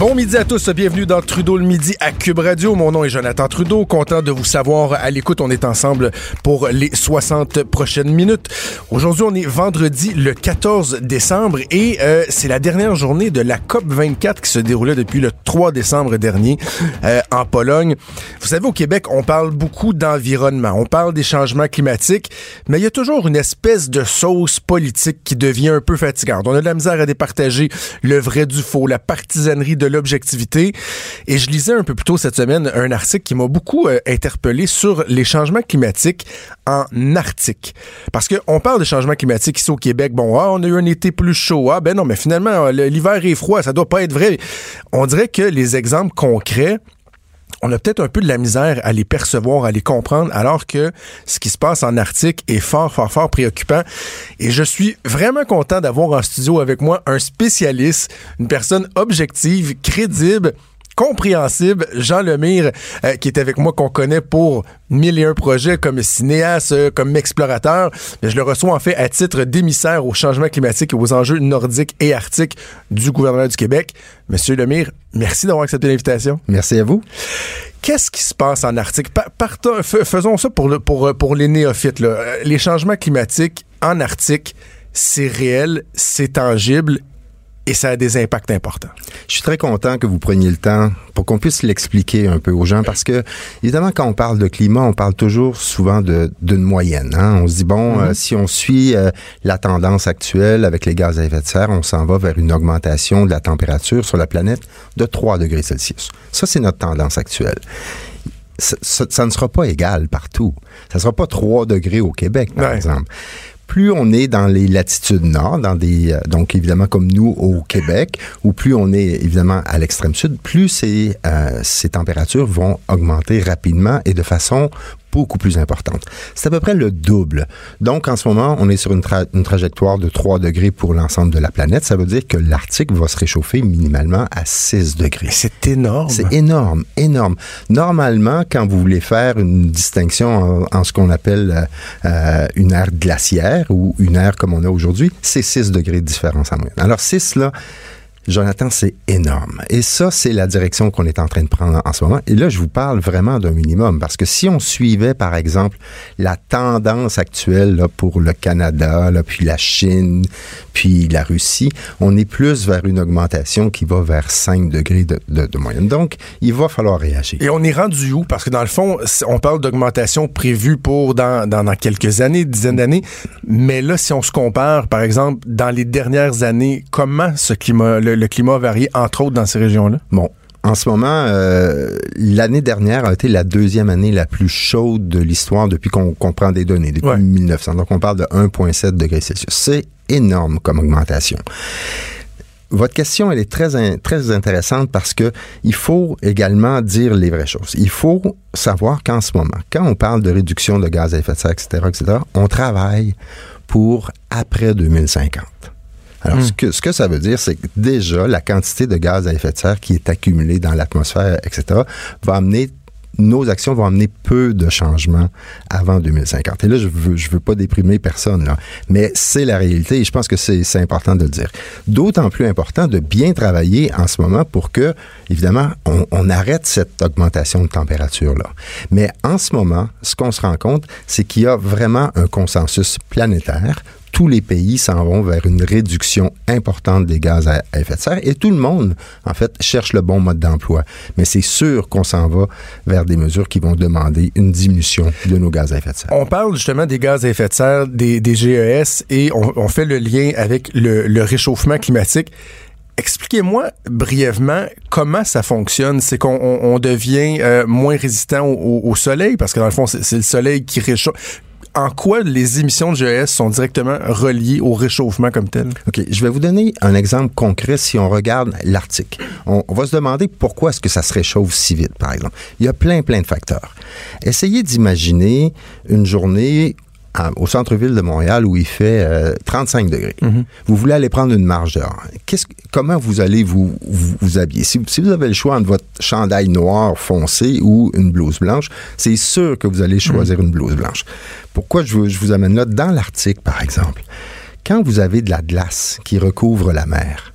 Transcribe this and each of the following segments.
Bon midi à tous, bienvenue dans Trudeau le midi à Cube Radio. Mon nom est Jonathan Trudeau, content de vous savoir à l'écoute. On est ensemble pour les 60 prochaines minutes. Aujourd'hui, on est vendredi le 14 décembre et euh, c'est la dernière journée de la COP 24 qui se déroulait depuis le 3 décembre dernier euh, en Pologne. Vous savez, au Québec, on parle beaucoup d'environnement, on parle des changements climatiques, mais il y a toujours une espèce de sauce politique qui devient un peu fatigante. On a de la misère à départager le vrai du faux, la partisanerie de l'objectivité. Et je lisais un peu plus tôt cette semaine un article qui m'a beaucoup euh, interpellé sur les changements climatiques en Arctique. Parce qu'on parle de changements climatiques ici au Québec. Bon, ah, on a eu un été plus chaud. Ah, ben non, mais finalement, l'hiver est froid. Ça doit pas être vrai. On dirait que les exemples concrets on a peut-être un peu de la misère à les percevoir, à les comprendre, alors que ce qui se passe en Arctique est fort, fort, fort préoccupant. Et je suis vraiment content d'avoir en studio avec moi un spécialiste, une personne objective, crédible, compréhensible, Jean Lemire, euh, qui est avec moi, qu'on connaît pour mille et un projets comme cinéaste, euh, comme explorateur. je le reçois en fait à titre d'émissaire au changement climatique et aux enjeux nordiques et arctiques du gouvernement du Québec. Monsieur Lemire, merci d'avoir accepté l'invitation. Merci à vous. Qu'est-ce qui se passe en Arctique? Partons, faisons ça pour, le, pour, pour les néophytes. Là. Euh, les changements climatiques en Arctique, c'est réel, c'est tangible et ça a des impacts importants. Je suis très content que vous preniez le temps pour qu'on puisse l'expliquer un peu aux gens parce que, évidemment, quand on parle de climat, on parle toujours souvent d'une moyenne. Hein? On se dit, bon, mm-hmm. euh, si on suit euh, la tendance actuelle avec les gaz à effet de serre, on s'en va vers une augmentation de la température sur la planète de 3 degrés Celsius. Ça, c'est notre tendance actuelle. Ça, ça, ne sera pas égal partout. Ça ne sera pas 3 degrés au Québec, par exemple plus on est dans les latitudes nord, dans des euh, donc évidemment comme nous au Québec, ou plus on est évidemment à l'extrême sud, plus ces, euh, ces températures vont augmenter rapidement et de façon beaucoup plus importante. C'est à peu près le double. Donc, en ce moment, on est sur une, une trajectoire de 3 degrés pour l'ensemble de la planète. Ça veut dire que l'Arctique va se réchauffer minimalement à 6 degrés. C'est énorme. C'est énorme, énorme. Normalement, quand vous voulez faire une distinction en, ce qu'on appelle euh, une ère glaciaire ou une ère comme on a aujourd'hui, c'est 6 degrés de différence en moyenne. Alors, 6, là, Jonathan, c'est énorme. Et ça, c'est la direction qu'on est en train de prendre en ce moment. Et là, je vous parle vraiment d'un minimum parce que si on suivait, par exemple, la tendance actuelle pour le Canada, puis la Chine, puis la Russie, on est plus vers une augmentation qui va vers 5 degrés de, moyenne. Donc, il va falloir réagir. Et on est rendu où? Parce que dans le fond, on parle d'augmentation prévue pour dans quelques années, dizaines d'années. Mais là, si on se compare, par exemple, dans les dernières années, comment ce climat, le, climat a varié, entre autres, dans ces régions-là? Bon, en ce moment, euh, l'année dernière a été la deuxième année la plus chaude de l'histoire depuis qu'on prend des données, depuis 1900. Donc, on parle de 1,7 degrés Celsius. C'est énorme comme augmentation. Votre question, elle est très, très intéressante parce que il faut également dire les vraies choses. Il faut savoir qu'en ce moment, quand on parle de réduction de gaz à effet de serre, etc., etc., on travaille pour après 2050. Alors, hmm. ce, que, ce que ça veut dire, c'est que déjà, la quantité de gaz à effet de serre qui est accumulée dans l'atmosphère, etc., va amener nos actions vont amener peu de changements avant 2050. Et là, je veux, je veux pas déprimer personne, là. Mais c'est la réalité et je pense que c'est important de le dire. D'autant plus important de bien travailler en ce moment pour que, évidemment, on, on arrête cette augmentation de température-là. Mais en ce moment, ce qu'on se rend compte, c'est qu'il y a vraiment un consensus planétaire tous les pays s'en vont vers une réduction importante des gaz à effet de serre et tout le monde, en fait, cherche le bon mode d'emploi. Mais c'est sûr qu'on s'en va vers des mesures qui vont demander une diminution de nos gaz à effet de serre. On parle justement des gaz à effet de serre, des, GES, et on, fait le lien avec le réchauffement climatique. Expliquez-moi brièvement comment ça fonctionne. C'est qu'on on, devient euh, moins résistant au, soleil parce que dans le fond, c'est le soleil qui réchauffe en quoi les émissions de GES sont directement reliées au réchauffement comme tel? OK. Je vais vous donner un exemple concret si on regarde l'Arctique. On, va se demander pourquoi est-ce que ça se réchauffe si vite, par exemple. Il y a plein, plein de facteurs. Essayez d'imaginer une journée au centre-ville de Montréal où il fait 35 euh, degrés. Mhm. Vous voulez aller prendre une marche dehors. comment vous allez vous, vous, habiller? Si, vous avez le choix entre votre chandail noir foncé ou une blouse blanche, c'est sûr que vous allez choisir mhm. une blouse blanche. Pourquoi je, je vous amène là? Dans l'Arctique, par exemple, quand vous avez de la glace qui recouvre la mer,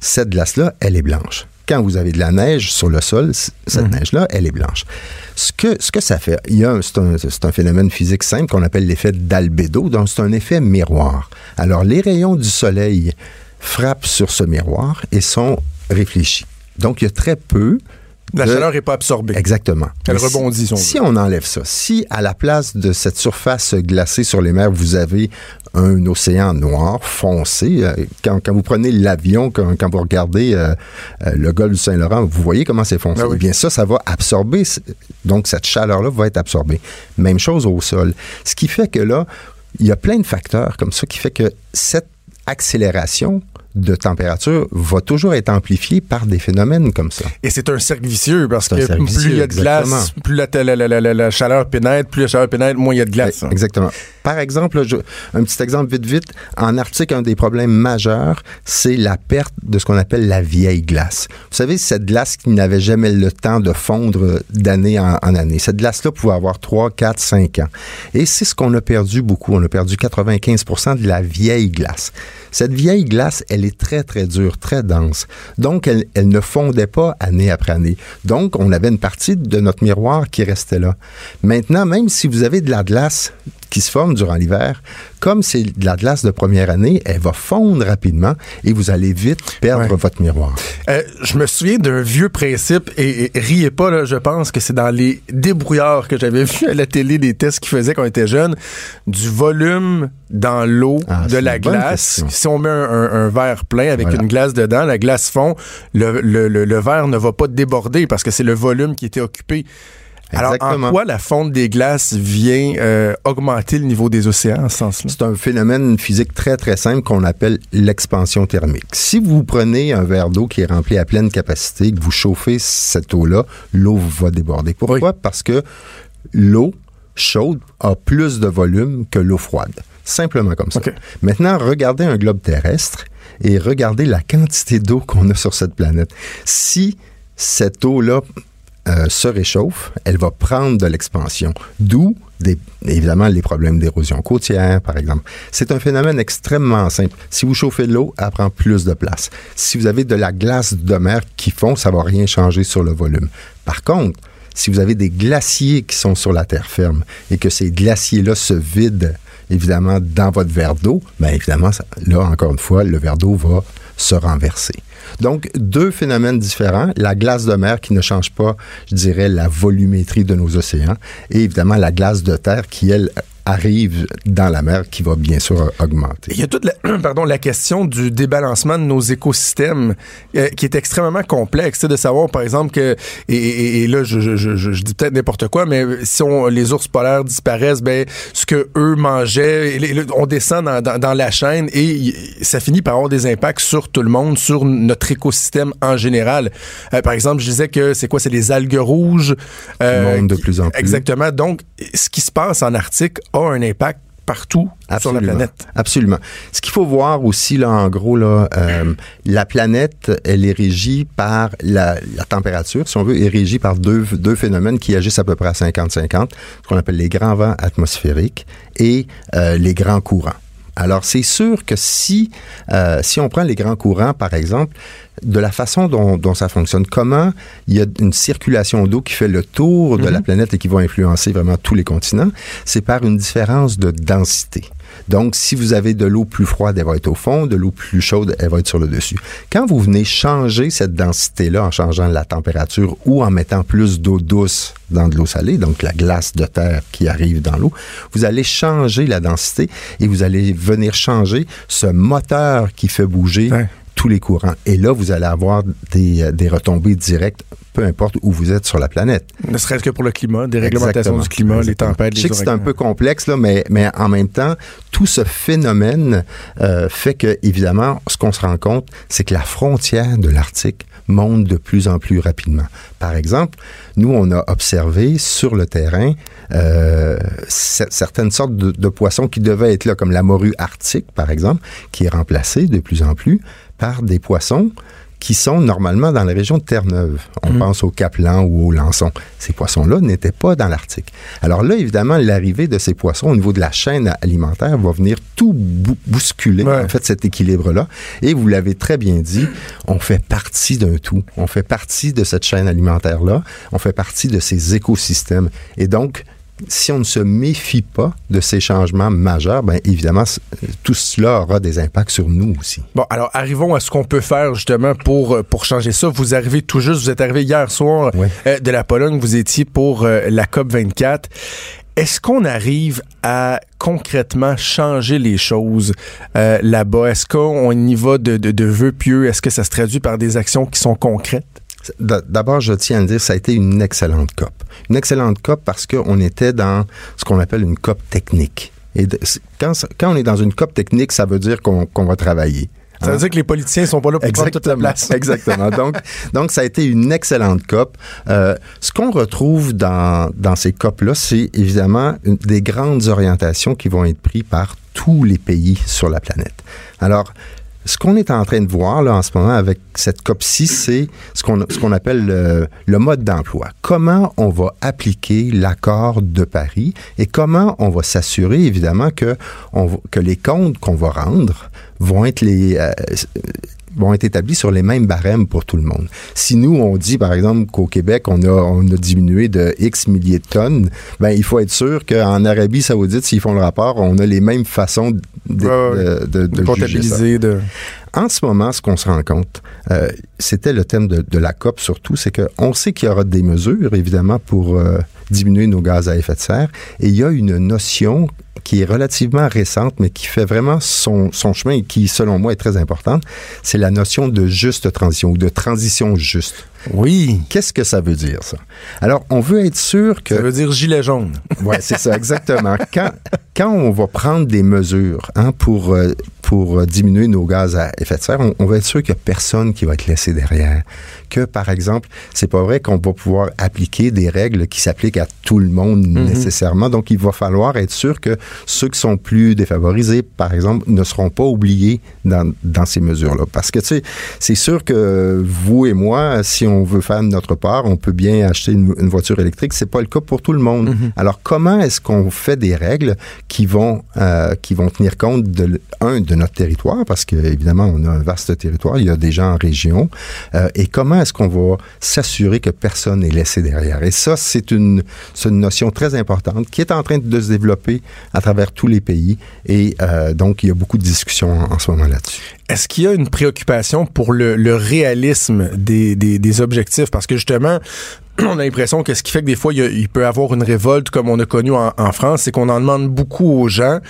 cette glace-là, elle est blanche quand vous avez de la neige sur le sol, cette mhm. neige-là, elle est blanche. Ce que, ce que ça fait, il y a c'est un, un, phénomène physique simple qu'on appelle l'effet d'albédo, donc c'est un effet miroir. Alors, les rayons du soleil frappent sur ce miroir et sont réfléchis. Donc, il y a très peu la chaleur n'est pas absorbée. Exactement. Elle rebondit. Si, si on enlève ça, si à la place de cette surface glacée sur les mers, vous avez un océan noir foncé. Euh, quand, vous prenez l'avion, quand, vous regardez euh, euh, le golfe du Saint-Laurent, vous voyez comment c'est foncé. Ah eh bien, ça, ça va absorber. Donc, cette chaleur-là va être absorbée. Même chose au sol. Ce qui fait que là, il y a plein de facteurs comme ça qui fait que cette accélération de température va toujours être amplifié par des phénomènes comme ça. Et c'est un cercle vicieux parce que plus il y a de glace, plus la, la, chaleur pénètre, plus la chaleur pénètre, moins il y a de glace. Exactement. Par exemple, un petit exemple vite vite, en Arctique, un des problèmes majeurs, c'est la perte de ce qu'on appelle la vieille glace. Vous savez, cette glace qui n'avait jamais le temps de fondre d'année en, en, année. Cette glace-là pouvait avoir 3, 4, 5 ans. Et c'est ce qu'on a perdu beaucoup. On a perdu 95 de la vieille glace. Cette vieille glace, elle est très, très dure, très dense. Donc, elle, elle ne fondait pas année après année. Donc, on avait une partie de notre miroir qui restait là. Maintenant, même si vous avez de la glace qui se forme durant l'hiver, comme c'est de la glace de première année, elle va fondre rapidement et vous allez vite perdre votre miroir. Euh, je me souviens d'un vieux principe, et, riez pas, là, je pense que c'est dans les débrouillards que j'avais vu à la télé, des tests qu'ils faisaient quand on était jeune, du volume dans l'eau ah, de la glace. Si on met un, verre plein avec une glace dedans, la glace fond, le, le, le verre ne va pas déborder parce que c'est le volume qui était occupé. Alors, en quoi la fonte des glaces vient euh, augmenter le niveau des océans en ce sens-là? C'est un phénomène physique très, très simple qu'on appelle l'expansion thermique. Si vous prenez un verre d'eau qui est rempli à pleine capacité, que vous chauffez cette eau-là, l'eau va déborder. Pourquoi? Parce que l'eau chaude a plus de volume que l'eau froide. Simplement comme ça. Maintenant, regardez un globe terrestre et regardez la quantité d'eau qu'on a sur cette planète. Si cette eau-là euh, se réchauffe, elle va prendre de l'expansion, d'où évidemment les problèmes d'érosion côtière, par exemple. C'est un phénomène extrêmement simple. Si vous chauffez l'eau, elle prend plus de place. Si vous avez de la glace de mer qui fond, ça va rien changer sur le volume. Par contre, si vous avez des glaciers qui sont sur la terre ferme et que ces glaciers-là se vident évidemment dans votre verre d'eau, bien évidemment, là encore une fois, le verre d'eau va se renverser. Donc, deux phénomènes différents. La glace de mer qui ne change pas, je dirais, la volumétrie de nos océans et évidemment la glace de terre qui, elle, arrive dans la mer qui va bien sûr augmenter. Il y a toute la, pardon, la question du débalancement de nos écosystèmes euh, qui est extrêmement complexe. C'est de savoir, par exemple, que, et, et, là, je, je, je, je dis peut-être n'importe quoi, mais si on, les ours polaires disparaissent, ben, ce que eux mangeaient, on descend dans, dans, dans, la chaîne et ça finit par avoir des impacts sur tout le monde, sur notre écosystème en général. Euh, par exemple, je disais que c'est quoi? C'est les algues rouges. Euh, de plus en plus. Exactement. Donc, ce qui se passe en Arctique a un impact partout sur la planète. Absolument. Ce qu'il faut voir aussi, là, en gros, là, euh, la planète, elle est régie par la, température, si on veut, est régie par deux, deux phénomènes qui agissent à peu près à 50-50, ce qu'on appelle les grands vents atmosphériques et euh, les grands courants. Alors, c'est sûr que si, euh, si on prend les grands courants, par exemple, de la façon dont, dont ça fonctionne, comment il y a une circulation d'eau qui fait le tour de la mhm. planète et qui va influencer vraiment tous les continents, c'est par une différence de densité. Donc, si vous avez de l'eau plus froide, elle va être au fond, de l'eau plus chaude, elle va être sur le dessus. Quand vous venez changer cette densité-là en changeant la température ou en mettant plus d'eau douce dans de l'eau salée, donc la glace de terre qui arrive dans l'eau, vous allez changer la densité et vous allez venir changer ce moteur qui fait bouger tous les courants. Et là, vous allez avoir des, des retombées directes peu importe où vous êtes sur la planète. Ne serait-ce que pour le climat, des réglementations du climat, les tempêtes, les Je sais que c'est un peu complexe, là, mais, mais en même temps, tout ce phénomène euh, fait que, évidemment, ce qu'on se rend compte, c'est que la frontière de l'Arctique monte de plus en plus rapidement. Par exemple, nous, on a observé sur le terrain euh, certaines sortes de, de, poissons qui devaient être là, comme la morue arctique, par exemple, qui est remplacée de plus en plus par des poissons qui sont normalement dans la région de Terre-Neuve. On mhm. pense au Caplan ou au Lançon. Ces poissons-là n'étaient pas dans l'Arctique. Alors là, évidemment, l'arrivée de ces poissons au niveau de la chaîne alimentaire va venir tout bousculer, en fait, cet équilibre-là. Et vous l'avez très bien dit, on fait partie d'un tout. On fait partie de cette chaîne alimentaire-là. On fait partie de ces écosystèmes. Et donc, si on ne se méfie pas de ces changements majeurs, bien évidemment, tout cela aura des impacts sur nous aussi. Bon, alors arrivons à ce qu'on peut faire justement pour, euh, pour changer ça. Vous arrivez tout juste, vous êtes arrivé hier soir euh, de la Pologne, vous étiez pour euh, la COP 24. Est-ce qu'on arrive à concrètement changer les choses là-bas? Est-ce qu'on y va de, de, de vœux pieux? Est-ce que ça se traduit par des actions qui sont concrètes? D'abord, je tiens à dire, ça a été une excellente COP. Une excellente COP parce qu'on était dans ce qu'on appelle une COP technique. Et quand, quand, on est dans une COP technique, ça veut dire qu'on va travailler. Ça veut dire que les politiciens sont pas là pour prendre toute la place. Exactement. Donc, donc, ça a été une excellente COP. Euh, ce qu'on retrouve dans, dans ces COP-là, c'est évidemment des grandes orientations qui vont être prises par tous les pays sur la planète. Alors, ce qu'on est en train de voir là en ce moment avec cette COP6, c'est ce qu'on appelle le, mode d'emploi. Comment on va appliquer l'accord de Paris et comment on va s'assurer évidemment que que les comptes qu'on va rendre vont être les euh, vont être établis sur les mêmes barèmes pour tout le monde. Si nous, on dit, par exemple, qu'au Québec, on a, on a diminué de X milliers de tonnes, ben, il faut être sûr qu'en Arabie saoudite, s'ils font le rapport, on a les mêmes façons de, de, de, comptabiliser. De... En ce moment, ce qu'on se rend compte, euh, c'était le thème de, de, la COP surtout, c'est qu'on sait qu'il y aura des mesures, évidemment, pour euh, diminuer nos gaz à effet de serre, et il y a une notion qui est relativement récente, mais qui fait vraiment son, son chemin et qui, selon moi, est très importante, c'est la notion de juste transition ou de transition juste. Oui. Qu'est-ce que ça veut dire, ça? Alors, on veut être sûr que... Ça veut dire gilet jaune. Oui, c'est ça, exactement. quand, quand on va prendre des mesures hein, pour, euh, pour euh, diminuer nos gaz à effet de serre, on, on va être sûr qu'il n'y a personne qui va être laissé derrière. Que, par exemple, c'est pas vrai qu'on va pouvoir appliquer des règles qui s'appliquent à tout le monde mhm. nécessairement. Donc, il va falloir être sûr que ceux qui sont plus défavorisés, par exemple, ne seront pas oubliés dans, dans ces mesures-là. Parce que, tu sais, c'est sûr que vous et moi, si on veut faire notre part, on peut bien acheter une, voiture électrique. C'est pas le cas pour tout le monde. Mhm. Alors, comment est-ce qu'on fait des règles qui vont, euh, qui vont tenir compte de, un, de notre territoire, parce que, évidemment, on a un vaste territoire, il y a des gens en région, euh, et comment est-ce qu'on va s'assurer que personne n'est laissé derrière? Et ça, c'est une, une notion très importante qui est en train de se développer à travers tous les pays. Et euh, donc, il y a beaucoup de discussions en, ce moment là-dessus. Est-ce qu'il y a une préoccupation pour le, réalisme des, des, objectifs? Parce que justement, on a l'impression que ce qui fait que des fois, il, peut y avoir une révolte comme on a connu en, France, c'est qu'on en demande beaucoup aux gens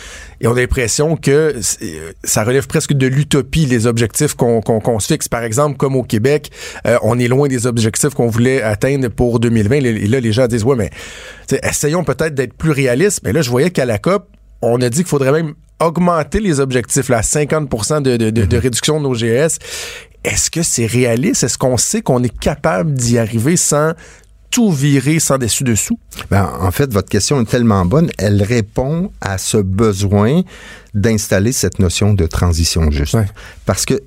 et on a l'impression que ça relève presque de l'utopie, les objectifs qu'on se fixe. Par exemple, comme au Québec, euh, on est loin des objectifs qu'on voulait atteindre pour 2020. Et là, les gens disent, ouais, mais essayons peut-être d'être plus réalistes. Mais là, je voyais qu'à la COP, on a dit qu'il faudrait même augmenter les objectifs, là, 50 de, de, de, de, réduction de nos GS. Est-ce que c'est réaliste? Est-ce qu'on sait qu'on est capable d'y arriver sans tout virer sans dessus-dessous? Ben, en fait, votre question est tellement bonne, elle répond à ce besoin d'installer cette notion de transition juste. Parce que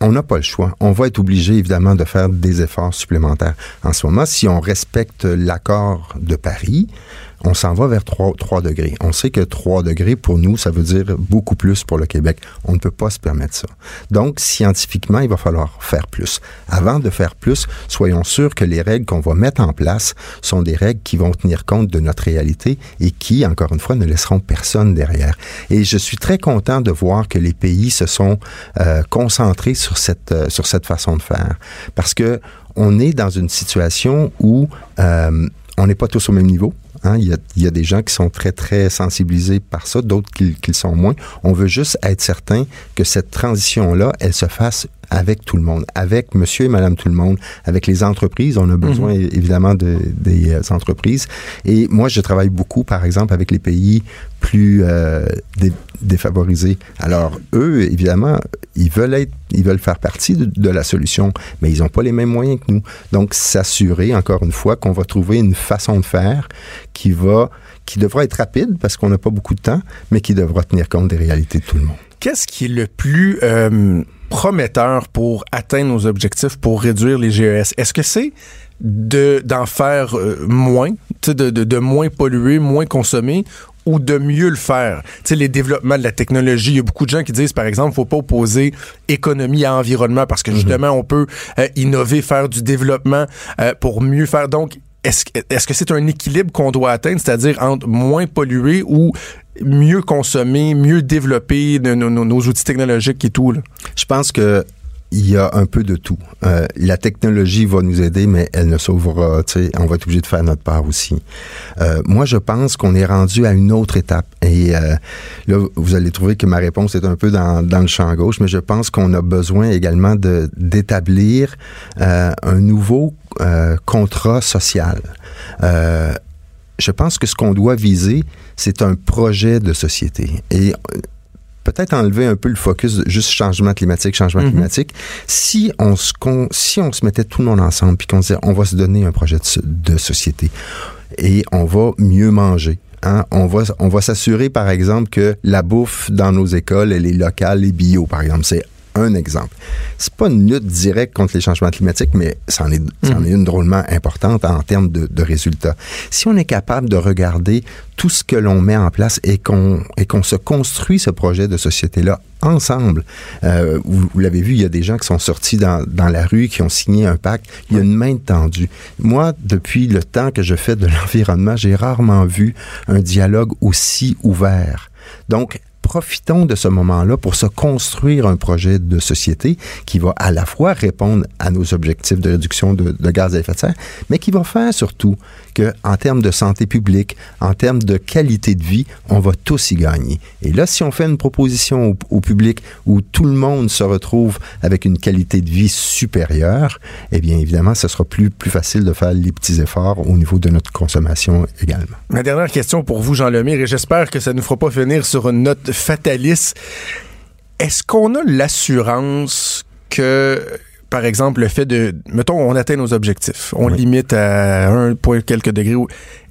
on n'a pas le choix. On va être obligé, évidemment, de faire des efforts supplémentaires. En ce moment, si on respecte l'accord de Paris, on s'en va vers 3, 3, degrés. On sait que 3 degrés, pour nous, ça veut dire beaucoup plus pour le Québec. On ne peut pas se permettre ça. Donc, scientifiquement, il va falloir faire plus. Avant de faire plus, soyons sûrs que les règles qu'on va mettre en place sont des règles qui vont tenir compte de notre réalité et qui, encore une fois, ne laisseront personne derrière. Et je suis très content de voir que les pays se sont euh, concentrés sur cette, euh, sur cette façon de faire. Parce que on est dans une situation où euh, on n'est pas tous au même niveau. Hein. Il, y a, des gens qui sont très, très sensibilisés par ça, d'autres qui, qui le sont moins. On veut juste être certain que cette transition-là, elle se fasse avec tout le monde, avec monsieur et madame tout le monde, avec les entreprises. On a besoin mhm. évidemment de, des euh, entreprises. Et moi, je travaille beaucoup, par exemple, avec les pays plus euh, défavorisés. Alors, eux, évidemment, ils veulent être, ils veulent faire partie de, la solution, mais ils n'ont pas les mêmes moyens que nous. Donc, s'assurer, encore une fois, qu'on va trouver une façon de faire qui va, qui devra être rapide parce qu'on n'a pas beaucoup de temps, mais qui devra tenir compte des réalités de tout le monde. Qu'est-ce qui est le plus euh, prometteur pour atteindre nos objectifs, pour réduire les GES? Est-ce que c'est de d'en faire euh, moins, de, de, de moins polluer, moins consommer, ou de mieux le faire? Tu sais, les développements de la technologie, il y a beaucoup de gens qui disent, par exemple, faut pas opposer économie à environnement parce que mhm. justement, on peut euh, innover, faire du développement euh, pour mieux faire. Donc, est-ce, que c'est un équilibre qu'on doit atteindre, c'est-à-dire entre moins polluer ou mieux consommer, mieux développer nos, outils technologiques et tout? Je pense que il y a un peu de tout. Euh, la technologie va nous aider, mais elle ne sauvera. On va être obligé de faire notre part aussi. Euh, moi, je pense qu'on est rendu à une autre étape. Et euh, là, vous allez trouver que ma réponse est un peu dans, dans le champ gauche, mais je pense qu'on a besoin également de d'établir euh, un nouveau euh, contrat social. je pense que ce qu'on doit viser, c'est un projet de société. Et peut-être enlever un peu le focus juste changement climatique, changement mhm. climatique. Si on se si on se mettait tout le monde ensemble puis qu'on disait on va se donner un projet de, société et on va mieux manger. Hein? On va, on va s'assurer, par exemple, que la bouffe dans nos écoles, elle est locale et bio, par exemple. C'est un exemple. C'est pas une lutte directe contre les changements climatiques, mais c'en est, est mhm. une drôlement importante en termes de, de, résultats. Si on est capable de regarder tout ce que l'on met en place et qu'on et qu'on se construit ce projet de société-là ensemble. Euh, vous, l'avez vu, il y a des gens qui sont sortis dans, dans la rue, qui ont signé un pacte. Il y a une main tendue. Moi, depuis le temps que je fais de l'environnement, j'ai rarement vu un dialogue aussi ouvert. Donc, profitons de ce moment-là pour se construire un projet de société qui va à la fois répondre à nos objectifs de réduction de, gaz à effet de serre, mais qui va faire surtout que, en termes de santé publique, en termes de qualité de vie, on va tous y gagner. Et là, si on fait une proposition au, public où tout le monde se retrouve avec une qualité de vie supérieure, eh bien, évidemment, ce sera plus, plus facile de faire les petits efforts au niveau de notre consommation également. Ma dernière question pour vous, Jean Lemire, et j'espère que ça ne nous fera pas finir sur une note fataliste. Est-ce qu'on a l'assurance que par exemple, le fait de, mettons, on atteint nos objectifs, on limite à un point quelques degrés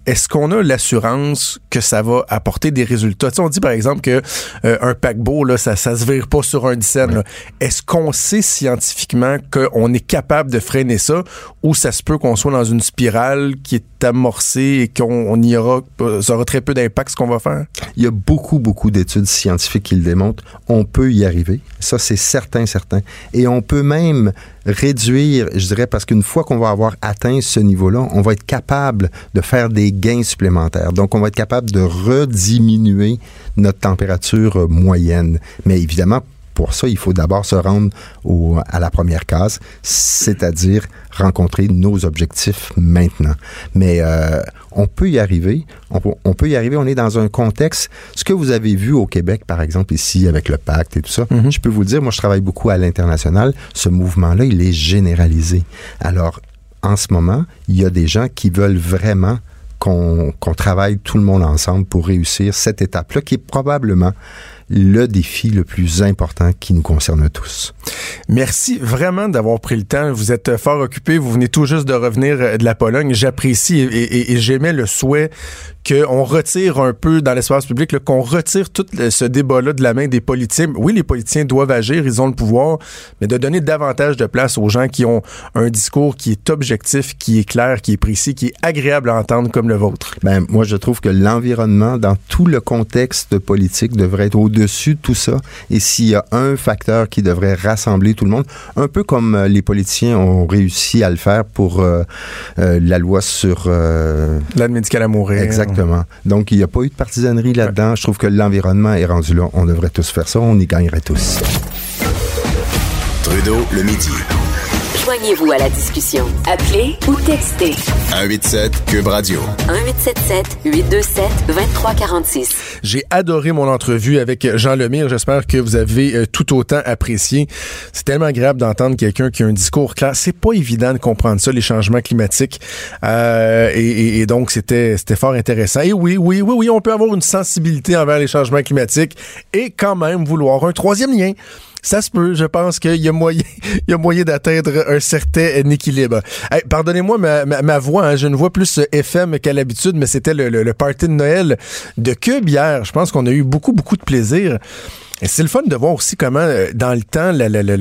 est-ce qu'on a l'assurance que ça va apporter des résultats? on dit par exemple que euh, un paquebot, là, ça, ça se vire pas sur un dizaine. Est-ce qu'on sait scientifiquement qu'on est capable de freiner ça ou ça se peut qu'on soit dans une spirale qui est amorcée et qu'on y aura, ça aura très peu d'impact ce qu'on va faire? Il y a beaucoup, beaucoup d'études scientifiques qui le démontrent. On peut y arriver. Ça, c'est certain, certain. Et on peut même réduire, je dirais, parce qu'une fois qu'on va avoir atteint ce niveau-là, on va être capable de faire des gains supplémentaires. Donc, on va être capable de rediminuer notre température moyenne. Mais évidemment, pour ça, il faut d'abord se rendre au, à la première case, c'est-à-dire rencontrer nos objectifs maintenant. Mais euh, on peut y arriver. On, peut y arriver. On est dans un contexte. Ce que vous avez vu au Québec, par exemple, ici, avec le pacte et tout ça, mhm. je peux vous dire, moi, je travaille beaucoup à l'international. Ce mouvement-là, il est généralisé. Alors, en ce moment, il y a des gens qui veulent vraiment qu'on travaille tout le monde ensemble pour réussir cette étape-là, qui est probablement le défi le plus important qui nous concerne tous. Merci vraiment d'avoir pris le temps. Vous êtes fort occupé. Vous venez tout juste de revenir de la Pologne. J'apprécie et, et j'aimais le souhait qu'on retire un peu dans l'espace public, qu'on retire tout ce débat-là de la main des politiciens. Oui, les politiciens doivent agir, ils ont le pouvoir, mais de donner davantage de place aux gens qui ont un discours qui est objectif, qui est clair, qui est précis, qui est agréable à entendre comme le vôtre. Ben, moi, je trouve que l'environnement, dans tout le contexte politique, devrait être au-dessus de tout ça. Et s'il y a un facteur qui devrait rassembler tout le monde, un peu comme euh, les politiciens ont réussi à le faire pour euh, euh, la loi sur... L'aide médicale à mourir. Exactement donc, il n'y a pas eu de partisanerie là-dedans. Je trouve que l'environnement est rendu là. On devrait tous faire ça. On y gagnerait tous. Trudeau, le midi. Joignez-vous à la discussion. Appelez ou textez. 187 Cube Radio. 1877 827 2346. J'ai adoré mon entrevue avec Jean Lemire. J'espère que vous avez euh, tout autant apprécié. C'est tellement agréable d'entendre quelqu'un qui a un discours clair. C'est pas évident de comprendre ça, les changements climatiques. Euh, et, et, donc, c'était, c'était fort intéressant. Et oui, oui, oui, oui, on peut avoir une sensibilité envers les changements climatiques et quand même vouloir un troisième lien ça se peut. Je pense qu'il y a moyen, il y a moyen d'atteindre un certain équilibre. Pardonnez-moi ma, ma, voix, hein, j'ai une voix plus FM qu'à l'habitude, mais c'était le, le, le, party de Noël de Cube hier. Je pense qu'on a eu beaucoup, beaucoup de plaisir. Et c'est le fun de voir aussi comment, euh, dans le temps, la, la, la,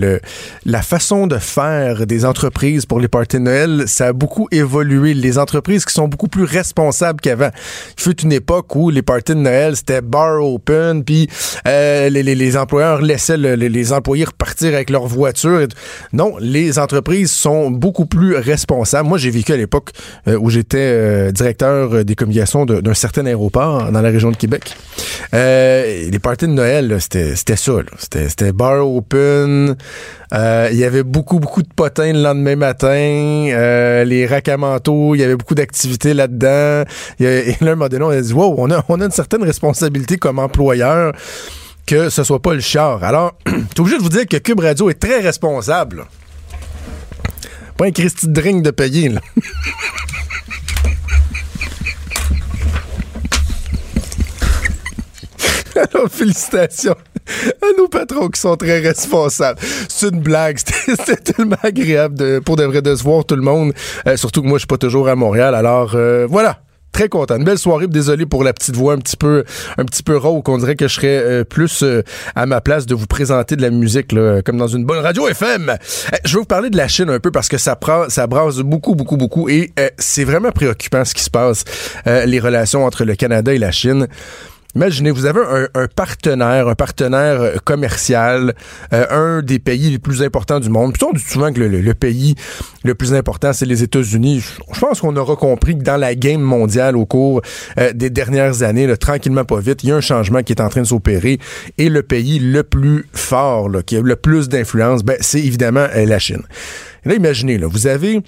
la, façon de faire des entreprises pour les parties de Noël, ça a beaucoup évolué. Les entreprises qui sont beaucoup plus responsables qu'avant. Il fut une époque où les parties de Noël, c'était bar open, puis euh, les, les, les, employeurs laissaient les, les, employés repartir avec leur voiture. Non, les entreprises sont beaucoup plus responsables. Moi, j'ai vécu à l'époque euh, où j'étais euh, directeur des communications d'un certain aéroport dans la région de Québec. les parties de Noël, c'était c'était ça. C'était bar open. Euh, il y avait beaucoup, beaucoup de potins le lendemain matin. Euh, les manteau, il y avait beaucoup d'activités là-dedans. Et là, un moment donné, on a dit, wow, on a, on a une certaine responsabilité comme employeur que ce soit pas le char. Alors, t'es obligé de vous dire que Cube Radio est très responsable. Pas un Christy drink de payer, là. Alors, félicitations à nos patrons qui sont très responsables. C'est une blague. C'était tellement agréable de, pour de vrai de se voir tout le monde. Euh, surtout que moi, je suis pas toujours à Montréal. Alors, euh, voilà très content. Une belle soirée. Désolé pour la petite voix un petit peu, un petit peu rauque. On dirait que je serais euh, plus à ma place de vous présenter de la musique, comme dans une bonne radio FM. je vais vous parler de la Chine un peu parce que ça prend, ça brasse beaucoup, beaucoup, beaucoup. Et c'est vraiment préoccupant ce qui se passe, les relations entre le Canada et la Chine. Imaginez, vous avez un, partenaire, un partenaire euh, commercial, euh, un des pays les plus importants du monde. Puis on dit souvent que le, pays le plus important, c'est les États-Unis. Je pense qu'on aura compris que dans la game mondiale au cours euh, des dernières années, tranquillement pas vite, il y a un changement qui est en train de s'opérer. Et le pays le plus fort, qui a le plus d'influence, ben, c'est évidemment la Chine. Là, imaginez, là, vous avez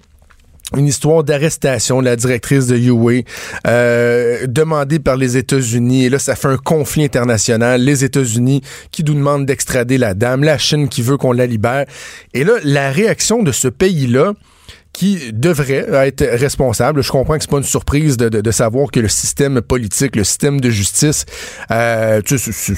une histoire d'arrestation de la directrice de UA euh, demandée par les États-Unis. Et là, ça fait un conflit international. Les États-Unis qui nous demandent d'extrader la dame, la Chine qui veut qu'on la libère. Et là, la réaction de ce pays-là, qui devrait être responsable. Je comprends que c'est pas une surprise de, de, de, savoir que le système politique, le système de justice, euh, tu sais,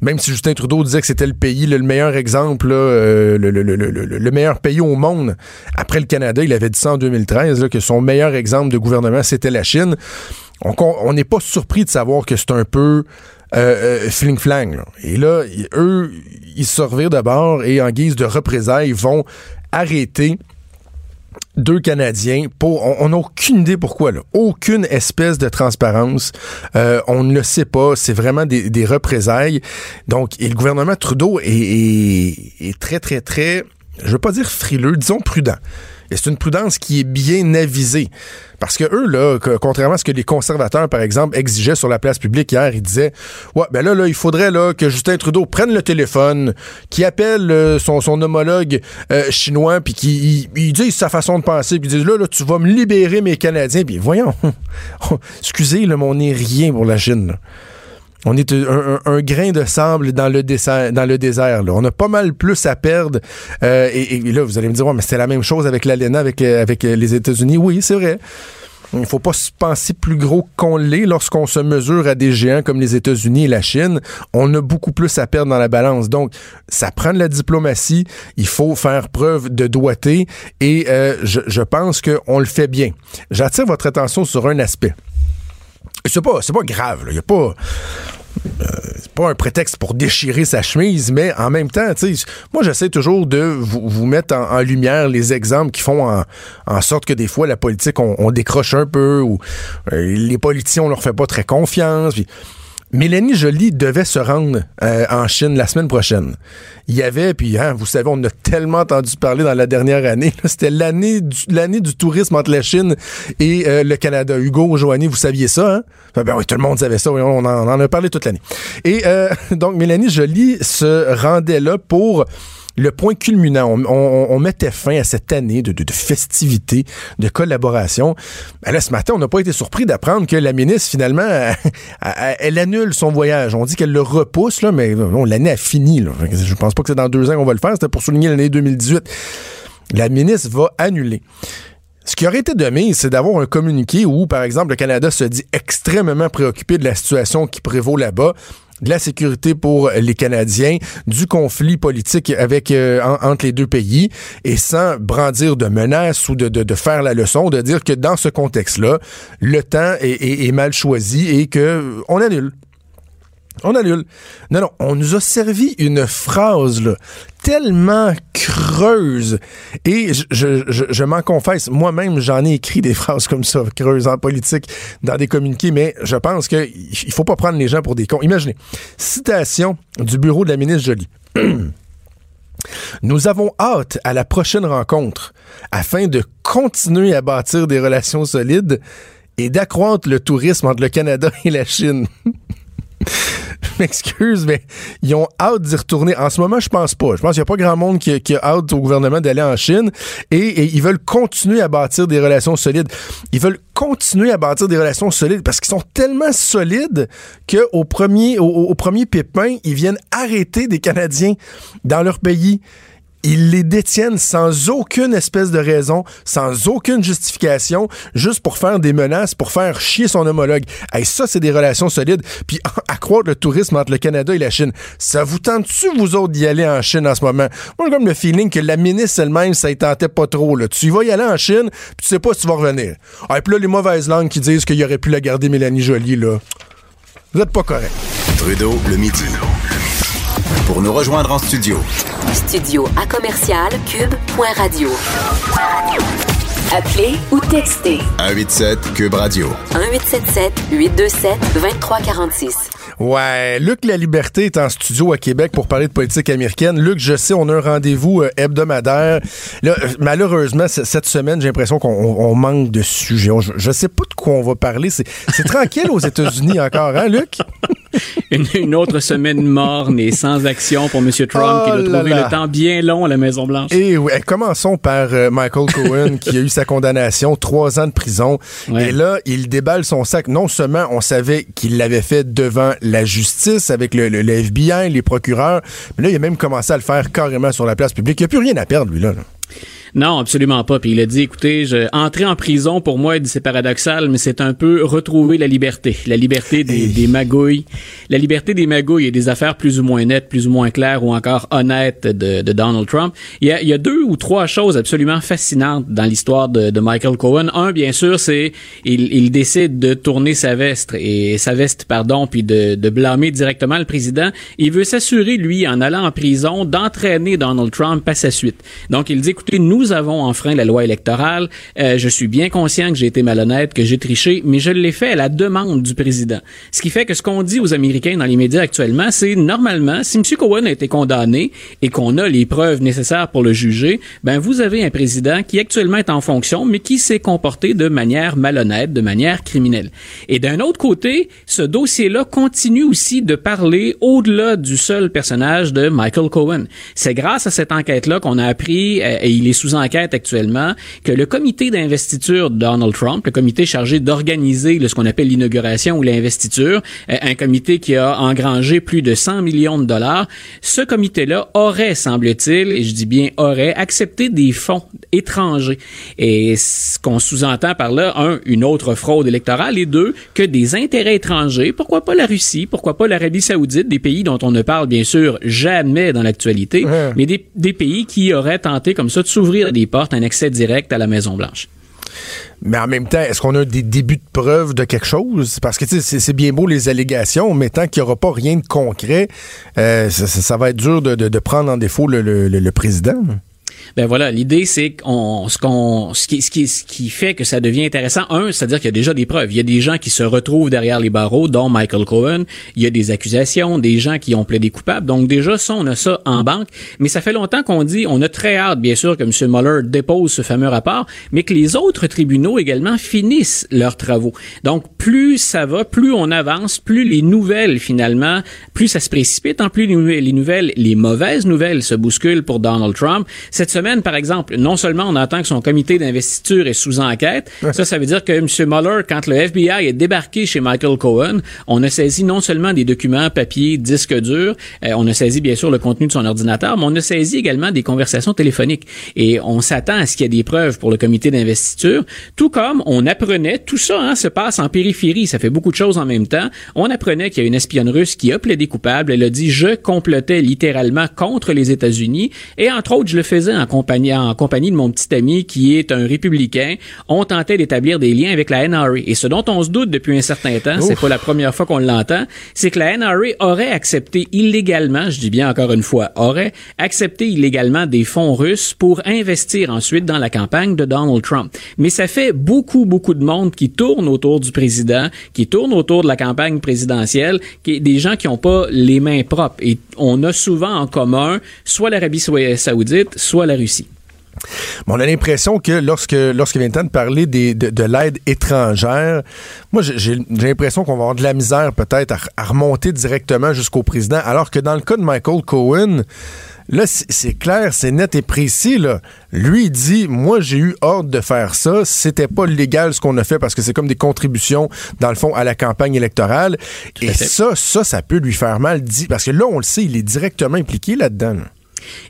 même si Justin Trudeau disait que c'était le pays, le, meilleur exemple, euh, le, le, le, meilleur pays au monde, après le Canada, il avait dit ça en 2013, là, que son meilleur exemple de gouvernement, c'était la Chine. On n'est pas surpris de savoir que c'est un peu euh, euh fling-flang. Et là, eux, ils se d'abord et en guise de représailles, vont arrêter deux Canadiens pour on n'a aucune idée pourquoi là. Aucune espèce de transparence. Euh, on ne le sait pas. C'est vraiment des, des, représailles. Donc et le gouvernement Trudeau est, est, est très très très je veux pas dire frileux disons prudent et c'est une prudence qui est bien avisée. Parce que eux, là, contrairement à ce que les conservateurs, par exemple, exigeaient sur la place publique hier, ils disaient Ouais, ben là, là, il faudrait là, que Justin Trudeau prenne le téléphone, qu'il appelle euh, son, homologue euh, chinois, puis qu'il il, dise sa façon de penser, puis dise là, là, tu vas me libérer mes Canadiens. Puis voyons, excusez, là, mais on n'est rien pour la Chine. On est un, grain de sable dans le désert. Désert On a pas mal plus à perdre. Euh, et, là, vous allez me dire, ouais, mais c'est la même chose avec l'ALENA, avec, euh, euh, les États-Unis. Oui, c'est vrai. Il ne faut pas se penser plus gros qu'on l'est lorsqu'on se mesure à des géants comme les États-Unis et la Chine. On a beaucoup plus à perdre dans la balance. Donc, ça prend de la diplomatie. Il faut faire preuve de doigté et je, je pense qu'on le fait bien. J'attire votre attention sur un aspect. C'est pas, c'est pas grave. Il n'y a pas euh, c'est pas un prétexte pour déchirer sa chemise, mais en même temps, moi j'essaie toujours de vous, mettre en, lumière les exemples qui font en, sorte que des fois la politique on, décroche un peu ou euh, les politiciens on leur fait pas très confiance. Mélanie Joly devait se rendre euh, en Chine la semaine prochaine. Il y avait, puis hein, vous savez, on a tellement entendu parler dans la dernière année. C'était l'année du, l'année du tourisme entre la Chine et euh, le Canada. Hugo, Joanie, vous saviez ça, hein? Ben oui, tout le monde savait ça. On en, a parlé toute l'année. Et euh, donc, Mélanie Joly se rendait là pour le point culminant. On, mettait fin à cette année de, de, festivités, de collaboration. Ben là, ce matin, on n'a pas été surpris d'apprendre que la ministre, finalement, elle, annule son voyage. On dit qu'elle le repousse, là, mais l'année a fini. Là. Je pense pas que c'est dans deux ans qu'on va le faire. C'était pour souligner l'année 2018. La ministre va annuler. Ce qui aurait été de mise, c'est d'avoir un communiqué où, par exemple, le Canada se dit extrêmement préoccupé de la situation qui prévaut là-bas de la sécurité pour les Canadiens, du conflit politique avec euh, entre les deux pays, et sans brandir de menaces ou de, de, faire la leçon, de dire que dans ce contexte-là, le temps est, mal choisi et que on annule. On annule. Non, non, on nous a servi une phrase là, tellement creuse. Et je, m'en confesse, moi-même, j'en ai écrit des phrases comme ça, creuses en politique, dans des communiqués, mais je pense qu'il ne faut pas prendre les gens pour des cons. Imaginez, citation du bureau de la ministre Jolie. Nous avons hâte à la prochaine rencontre afin de continuer à bâtir des relations solides et d'accroître le tourisme entre le Canada et la Chine. m'excuse, mais ils ont hâte d'y retourner. En ce moment, je pense pas. Je pense qu'il n'y a pas grand monde qui, qui, a hâte au gouvernement d'aller en Chine et, ils veulent continuer à bâtir des relations solides. Ils veulent continuer à bâtir des relations solides parce qu'ils sont tellement solides qu'au premier, au premier pépin, ils viennent arrêter des Canadiens dans leur pays ils les détiennent sans aucune espèce de raison, sans aucune justification, juste pour faire des menaces, pour faire chier son homologue. Et ça, c'est des relations solides. Puis accroître le tourisme entre le Canada et la Chine. Ça vous tente-tu, vous autres, d'y aller en Chine en ce moment? Moi, j'ai comme le feeling que la ministre elle-même, ça y tentait pas trop. Là. Tu vas y aller en Chine, puis tu sais pas si tu vas revenir. Ah, et puis là, les mauvaises langues qui disent qu'il aurait pu la garder Mélanie Jolie, là. Vous êtes pas correct. Trudeau, le midi. Pour nous rejoindre en studio. Studio à commercial cube.radio. Appelez ou textez. 187 cube radio. 1877 827 2346. Ouais, Luc La Liberté est en studio à Québec pour parler de politique américaine. Luc, je sais, on a un rendez-vous euh, hebdomadaire. Là, malheureusement, cette semaine, j'ai l'impression qu'on manque de sujets. Je, je, sais pas de quoi on va parler. C'est tranquille aux États-Unis encore, hein, Luc? une, autre semaine morne et sans action pour M. Trump qui a oh trouvé le temps bien long à la Maison-Blanche. Et oui, commençons par euh, Michael Cohen qui a eu sa condamnation, trois ans de prison. Et là, il déballe son sac. Non seulement on savait qu'il l'avait fait devant la justice avec le, le, FBI, les procureurs, mais là, il a même commencé à le faire carrément sur la place publique. Il n'y a plus rien à perdre, lui, là. Non, absolument pas. Puis il a dit, écoutez, je, entrer en prison, pour moi, c'est paradoxal, mais c'est un peu retrouver la liberté. La liberté des, des, magouilles. La liberté des magouilles et des affaires plus ou moins nettes, plus ou moins claires ou encore honnêtes de, de Donald Trump. Il y, a, il y, a, deux ou trois choses absolument fascinantes dans l'histoire de, de, Michael Cohen. Un, bien sûr, c'est il, il décide de tourner sa veste et sa veste, pardon, puis de, de blâmer directement le président. Il veut s'assurer, lui, en allant en prison, d'entraîner Donald Trump à sa suite. Donc, il dit, écoutez, nous nous avons enfreint la loi électorale. Euh, je suis bien conscient que j'ai été malhonnête, que j'ai triché, mais je l'ai fait à la demande du président. Ce qui fait que ce qu'on dit aux Américains dans les médias actuellement, c'est normalement, si M. Cohen a été condamné et qu'on a les preuves nécessaires pour le juger, ben vous avez un président qui actuellement est en fonction, mais qui s'est comporté de manière malhonnête, de manière criminelle. Et d'un autre côté, ce dossier-là continue aussi de parler au-delà du seul personnage de Michael Cohen. C'est grâce à cette enquête-là qu'on a appris, euh, et il est sous enquête actuellement, que le comité d'investiture de Donald Trump, le comité chargé d'organiser ce qu'on appelle l'inauguration ou l'investiture, euh, un comité qui a engrangé plus de 100 millions de dollars, ce comité-là aurait, semble-t-il, et je dis bien aurait, accepté des fonds étrangers. Et ce qu'on sous-entend par là, un, une autre fraude électorale, et deux, que des intérêts étrangers, pourquoi pas la Russie, pourquoi pas l'Arabie saoudite, des pays dont on ne parle bien sûr jamais dans l'actualité, mais des, des pays qui auraient tenté comme ça de s'ouvrir des portes, un accès direct à la Maison-Blanche. Mais en même temps, est-ce qu'on a des débuts de preuves de quelque chose? Parce que c'est bien beau les allégations, mais tant qu'il n'y aura pas rien de concret, euh, ça, va être dur de, prendre en défaut le, président. Ben voilà, l'idée c'est qu'on ce qu'on ce qui, ce qui ce qui fait que ça devient intéressant un, c'est-à-dire qu'il y a déjà des preuves, il y a des gens qui se retrouvent derrière les barreaux dont Michael Cohen, il y a des accusations, des gens qui ont plaidé coupables. Donc déjà ça on a ça en banque, mais ça fait longtemps qu'on dit on a très hâte bien sûr que M. Mueller dépose ce fameux rapport, mais que les autres tribunaux également finissent leurs travaux. Donc plus ça va, plus on avance, plus les nouvelles finalement, plus ça se précipite, en plus les nouvelles les mauvaises nouvelles se bousculent pour Donald Trump. Semaine, par exemple, non seulement on attend que son comité d'investiture est sous enquête, ça, ça veut dire que M. Mueller, quand le FBI est débarqué chez Michael Cohen, on a saisi non seulement des documents papier, disques durs, euh, on a saisi bien sûr le contenu de son ordinateur, mais on a saisi également des conversations téléphoniques. Et on s'attend à ce qu'il y ait des preuves pour le comité d'investiture, tout comme on apprenait, tout ça hein, se passe en périphérie, ça fait beaucoup de choses en même temps. On apprenait qu'il y a une espionne russe qui a plaidé coupable, elle a dit je complotais littéralement contre les États-Unis et entre autres je le faisais en compagnie, en compagnie de mon petit ami qui est un républicain. On tentait d'établir des liens avec la NRA. Et ce dont on se doute depuis un certain temps, c'est pas la première fois qu'on l'entend, c'est que la NRA aurait accepté illégalement, je dis bien encore une fois, aurait accepté illégalement des fonds russes pour investir ensuite dans la campagne de Donald Trump. Mais ça fait beaucoup, beaucoup de monde qui tourne autour du président, qui tourne autour de la campagne présidentielle, qui des gens qui n'ont pas les mains propres. Et on a souvent en commun soit l'Arabie saoudite, soit la Russie. on a l'impression que lorsque lorsqu'il vient le temps de parler des, de, l'aide étrangère, moi j'ai l'impression qu'on va avoir de la misère peut-être à, remonter directement jusqu'au président, alors que dans le cas de Michael Cohen, là c'est clair, c'est net et précis. Là. Lui il dit, moi j'ai eu ordre de faire ça, c'était pas légal ce qu'on a fait parce que c'est comme des contributions dans le fond à la campagne électorale. et ça, ça, ça peut lui faire mal, parce que là on le sait, il est directement impliqué là-dedans. là dedans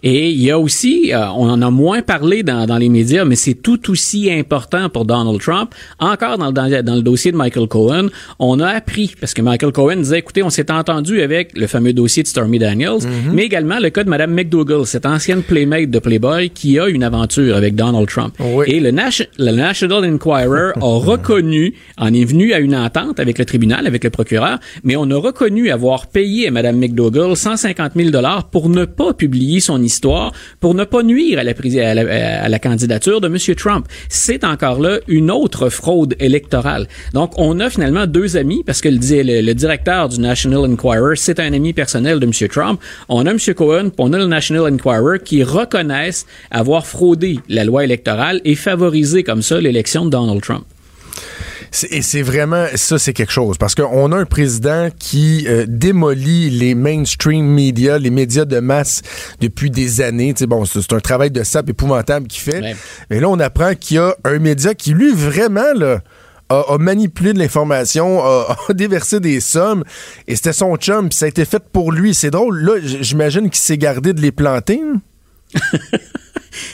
et il y a aussi, euh, on en a moins parlé dans, dans les médias, mais c'est tout aussi important pour Donald Trump. Encore dans, dans, dans, le dossier de Michael Cohen, on a appris, parce que Michael Cohen disait, écoutez, on s'est entendu avec le fameux dossier de Stormy Daniels, mhm. mais également le cas de Mme McDougall, cette ancienne playmate de Playboy qui a une aventure avec Donald Trump. Et le, le National Enquirer a reconnu, en est venu à une entente avec le tribunal, avec le procureur, mais on a reconnu avoir payé à Mme McDougall 150 000 dollars pour ne pas publier son histoire pour ne pas nuire à la, candidature de M. Trump. C'est encore là une autre fraude électorale. Donc, on a finalement deux amis, parce que le, le, directeur du National Enquirer, c'est un ami personnel de M. Trump. On a M. Cohen, on a le National Enquirer qui reconnaissent avoir fraudé la loi électorale et favorisé comme ça l'élection de Donald Trump. Et c'est vraiment, ça c'est quelque chose, parce qu'on a un président qui euh, démolit les mainstream media, les médias de masse depuis des années. sais bon, c'est un travail de sap épouvantable qu'il fait. Mais là, on apprend qu'il y a un média qui, lui, vraiment, là, a, manipulé de l'information, a, déversé des sommes, et c'était son chum, puis ça a été fait pour lui. C'est drôle, là, j'imagine qu'il s'est gardé de les planter.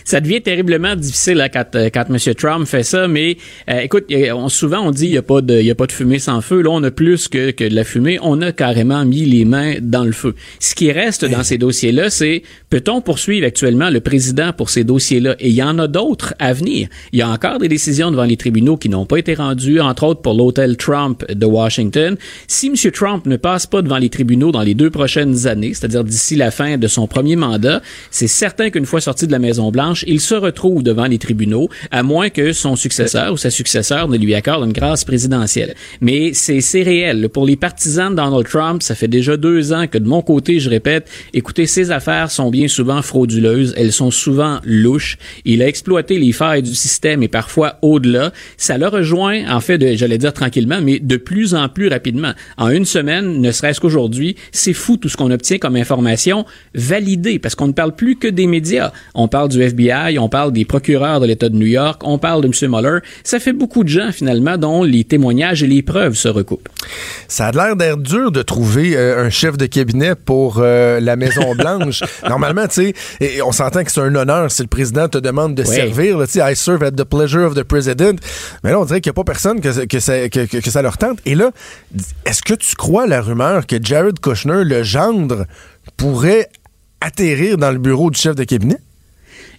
ça devient terriblement difficile là, quand, euh, quand M. Trump fait ça, mais euh, écoute, souvent on dit il n'y a, pas de, y a pas de fumée sans feu. Là, on a plus que, que de la fumée. On a carrément mis les mains dans le feu. Ce qui reste dans ces dossiers-là, c'est peut-on poursuivre actuellement le président pour ces dossiers-là? Et il y en a d'autres à venir. Il y a encore des décisions devant les tribunaux qui n'ont pas été rendues, entre autres pour l'hôtel Trump de Washington. Si M. Trump ne passe pas devant les tribunaux dans les deux prochaines années, c'est-à-dire d'ici la fin de son premier mandat, c'est certain qu'une fois sorti de la Maison Blanche, il se retrouve devant les tribunaux, à moins que son successeur ou sa successeur ne lui accorde une grâce présidentielle. Mais c'est réel. Pour les partisans de Donald Trump, ça fait déjà deux ans que de mon côté, je répète, écoutez, ces affaires sont bien souvent frauduleuses, elles sont souvent louches. Il a exploité les failles du système et parfois au-delà. Ça le rejoint, en fait, j'allais dire tranquillement, mais de plus en plus rapidement. En une semaine, ne serait-ce qu'aujourd'hui, c'est fou tout ce qu'on obtient comme information validée, parce qu'on ne parle plus que des médias. On parle du FBI, on parle des procureurs de l'État de New York, on parle de M. Mueller. Ça fait beaucoup de gens, finalement, dont les témoignages et les preuves se recoupent. Ça a l'air d'être dur de trouver euh, un chef de cabinet pour euh, la Maison-Blanche. Normalement, tu sais, on s'entend que c'est un honneur si le président te demande de servir. Tu sais, I serve at the pleasure of the president. Mais là, on dirait qu'il n'y a pas personne que, que, ça, que, que ça leur tente. Et là, est-ce que tu crois la rumeur que Jared Kushner, le gendre, pourrait atterrir dans le bureau du chef de cabinet?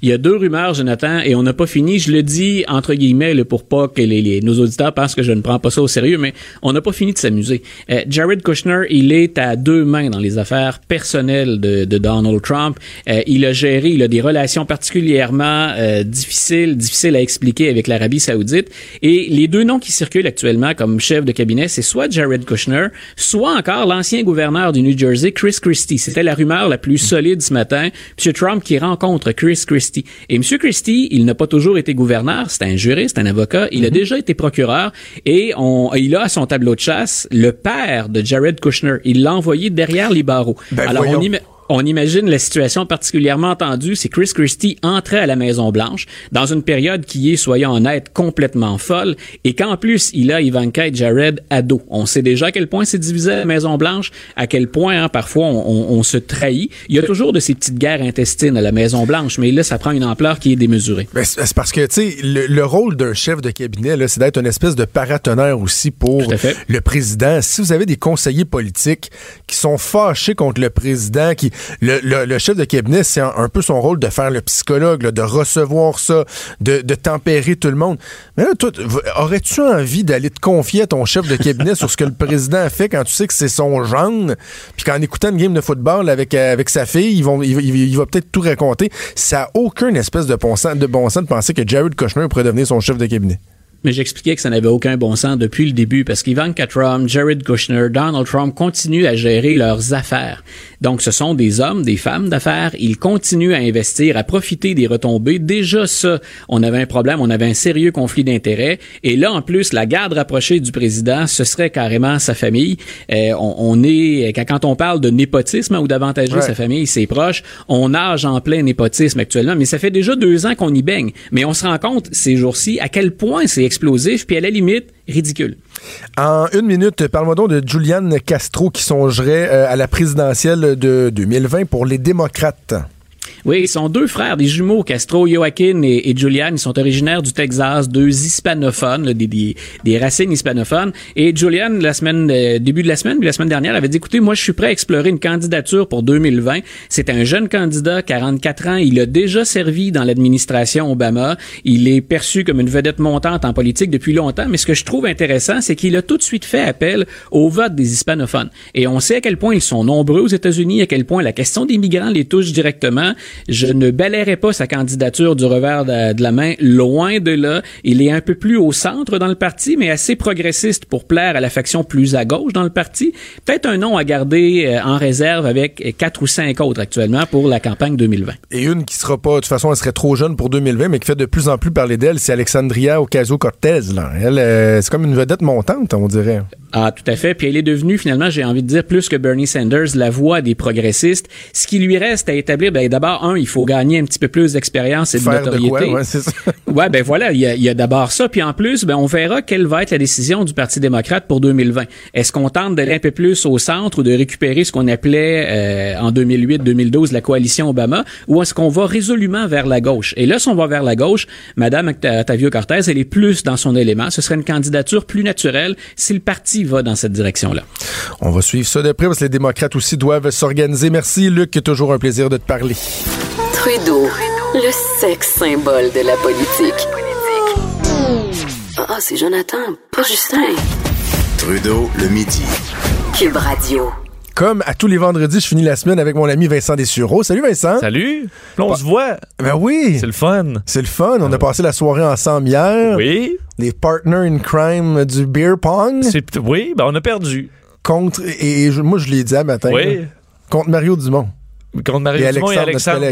Il y a deux rumeurs, Jonathan, et on n'a pas fini. Je le dis entre guillemets là, pour pas que les, nos auditeurs pensent que je ne prends pas ça au sérieux, mais on n'a pas fini de s'amuser. Euh, Jared Kushner, il est à deux mains dans les affaires personnelles de, de Donald Trump. Euh, il a géré, il a des relations particulièrement euh, difficiles, difficiles à expliquer avec l'Arabie Saoudite. Et les deux noms qui circulent actuellement comme chef de cabinet, c'est soit Jared Kushner, soit encore l'ancien gouverneur du New Jersey, Chris Christie. C'était la rumeur la plus solide ce matin. M. Trump qui rencontre Chris Christie. Et M. Christie, il n'a pas toujours été gouverneur, c'est un juriste, un avocat. Il a mhm. déjà été procureur et on, il a à son tableau de chasse le père de Jared Kushner. Il l'a envoyé derrière les barreaux. Ben, Alors on y met on imagine la situation particulièrement tendue, c'est Chris Christie entrait à la Maison Blanche dans une période qui est, soyons honnêtes, complètement folle, et qu'en plus il a Ivanka et Jared ado. On sait déjà à quel point c'est divisé à la Maison Blanche, à quel point hein, parfois on, se trahit. Il y a toujours de ces petites guerres intestines à la Maison Blanche, mais là ça prend une ampleur qui est démesurée. Ben, c'est parce que tu sais le, rôle d'un chef de cabinet c'est d'être une espèce de paratonnerre aussi pour le président. Si vous avez des conseillers politiques qui sont fâchés contre le président, qui le, chef de cabinet, c'est un, peu son rôle de faire le psychologue, de recevoir ça, de, tempérer tout le monde. Mais là, toi, aurais-tu envie d'aller te confier à ton chef de cabinet sur ce que le président a fait quand tu sais que c'est son gendre, puis qu'en écoutant une game de football avec, euh, avec sa fille, il, va peut-être tout raconter? Ça n'a aucun espèce de bon sens de, bon sens de penser que Jared Kushner pourrait devenir son chef de cabinet mais j'expliquais que ça n'avait aucun bon sens depuis le début parce qu'Ivanka Trump, Jared Kushner, Donald Trump continuent à gérer leurs affaires. Donc, ce sont des hommes, des femmes d'affaires. Ils continuent à investir, à profiter des retombées. Déjà, ça, on avait un problème, on avait un sérieux conflit d'intérêts. Et là, en plus, la garde rapprochée du président, ce serait carrément sa famille. Euh, on, est, quand on parle de népotisme ou d'avantager sa famille, ses proches, on nage en plein népotisme actuellement. Mais ça fait déjà deux ans qu'on y baigne. Mais on se rend compte ces jours-ci à quel point c'est explosif, puis à la limite, ridicule. En une minute, parle-moi donc de Julian Castro qui songerait euh, à la présidentielle de 2020 pour les démocrates. Oui, ils sont deux frères, des jumeaux, Castro, Joaquin et, Julian. Ils sont originaires du Texas, deux hispanophones, des, des, racines hispanophones. Et Julian, la semaine, euh, début de la semaine, puis la semaine dernière, avait dit, écoutez, moi, je suis prêt à explorer une candidature pour 2020. C'est un jeune candidat, 44 ans. Il a déjà servi dans l'administration Obama. Il est perçu comme une vedette montante en politique depuis longtemps. Mais ce que je trouve intéressant, c'est qu'il a tout de suite fait appel au vote des hispanophones. Et on sait à quel point ils sont nombreux aux États-Unis, à quel point la question des migrants les touche directement. Je ne balayerai pas sa candidature du revers de, la main, loin de là. Il est un peu plus au centre dans le parti, mais assez progressiste pour plaire à la faction plus à gauche dans le parti. Peut-être un nom à garder euh, en réserve avec quatre ou cinq autres actuellement pour la campagne 2020. Et une qui sera pas, de toute façon, elle serait trop jeune pour 2020, mais qui fait de plus en plus parler d'elle, c'est Alexandria Ocasio-Cortez. Elle, euh, c'est comme une vedette montante, on dirait. Ah, tout à fait. Puis elle est devenue, finalement, j'ai envie de dire, plus que Bernie Sanders, la voix des progressistes. Ce qui lui reste à établir, ben, d'abord, un, il faut gagner un petit peu plus d'expérience et de notoriété. ouais, c'est ça. ouais, ben voilà, il y a, d'abord ça. Puis en plus, ben, on verra quelle va être la décision du Parti démocrate pour 2020. Est-ce qu'on tente d'aller un peu plus au centre ou de récupérer ce qu'on appelait euh, en 2008-2012 la coalition Obama, ou est-ce qu'on va résolument vers la gauche? Et là, si on va vers la gauche, Madame Octavio Cortez, elle est plus dans son élément. Ce serait une candidature plus naturelle si le parti va dans cette direction-là. On va suivre ça de près parce que les démocrates aussi doivent s'organiser. Merci, Luc. Toujours un plaisir de te parler. Trudeau, le sexe symbole de la politique. Ah, c'est Jonathan, pas Justin. Trudeau, le midi. Cube Radio. Comme à tous les vendredis, je finis la semaine avec mon ami Vincent Dessureau. Salut Vincent. Salut. on se voit. Ben oui. C'est le fun. C'est le fun. On a passé la soirée ensemble hier. Oui. Les partners in crime du beer pong. Oui, ben on a perdu. Contre, et, moi je l'ai dit à matin. Oui. contre Mario Dumont. Contre Mario Dumont et Alexandre.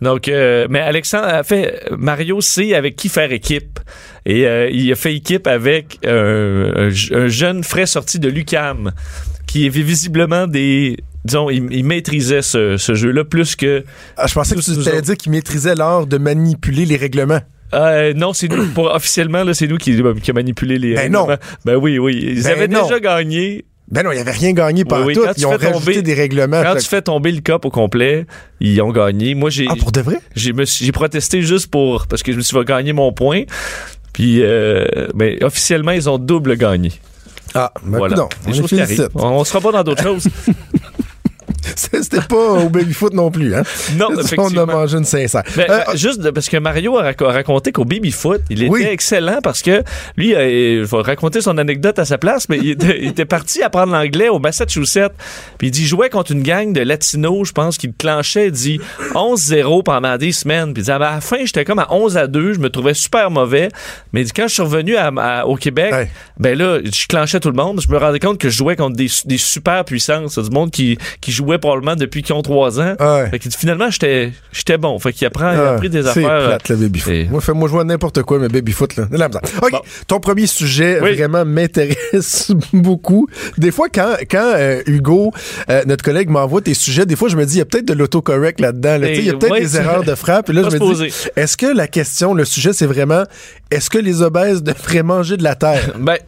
Donc, euh, mais Alexandre a fait, Mario sait avec qui faire équipe. Et euh, il a fait équipe avec un, jeune frais sorti de l'UCAM qui avait visiblement des disons, il, maîtrisait ce, jeu-là plus que. Ah, je pensais que tu allais dire qu'il maîtrisait l'art de manipuler les règlements. Euh, non, c'est nous. Pour, officiellement, c'est nous qui, qui a manipulé les. Ben non. Ben oui, oui. Ils ben avaient déjà gagné. Ben non, ils n'avaient rien gagné par tout. Ils ont rajouté des règlements. Quand tu fais tomber le cop au complet, ils ont gagné. Moi, j'ai. Ah, pour de vrai? J'ai protesté juste pour. Parce que je me suis gagner mon point. Puis, euh, mais officiellement, ils ont double gagné. Ah, ben voilà. on, on, sera pas dans d'autres choses. C'était pas au baby-foot non plus, hein? Non, effectivement. On a mangé une sincère. Ben, euh, juste parce que Mario a raconté qu'au baby-foot, il était excellent parce que lui, il va raconter son anecdote à sa place, mais il était, parti apprendre l'anglais au Massachusetts. Puis il dit, jouait contre une gang de latinos, je pense, qui clenchait, dit 11-0 pendant des semaines. Puis il dit, à la fin, j'étais comme à 11 à 2, je me trouvais super mauvais. Mais il dit, quand je suis revenu au Québec, ben là, je clenchais tout le monde. Je me rendais compte que je jouais contre des, des super puissances. Du monde qui, qui jouait probablement depuis qu'ils ont 3 ans. Fait dit, finalement, j'étais bon. Fait qu'il apprend, il a appris des affaires. C'est plate, le baby-foot. Moi, moi, je vois n'importe quoi, mais baby-foot, là. OK, ton premier sujet vraiment m'intéresse beaucoup. Des fois, quand, quand euh, Hugo, euh, notre collègue, m'envoie tes sujets, des fois, je me dis, il y a peut-être de l'autocorrect là-dedans. Il y a peut-être des erreurs de frappe. Et là, je me dis, est-ce que la question, le sujet, c'est vraiment, est-ce que les obèses devraient manger de la terre? Ben,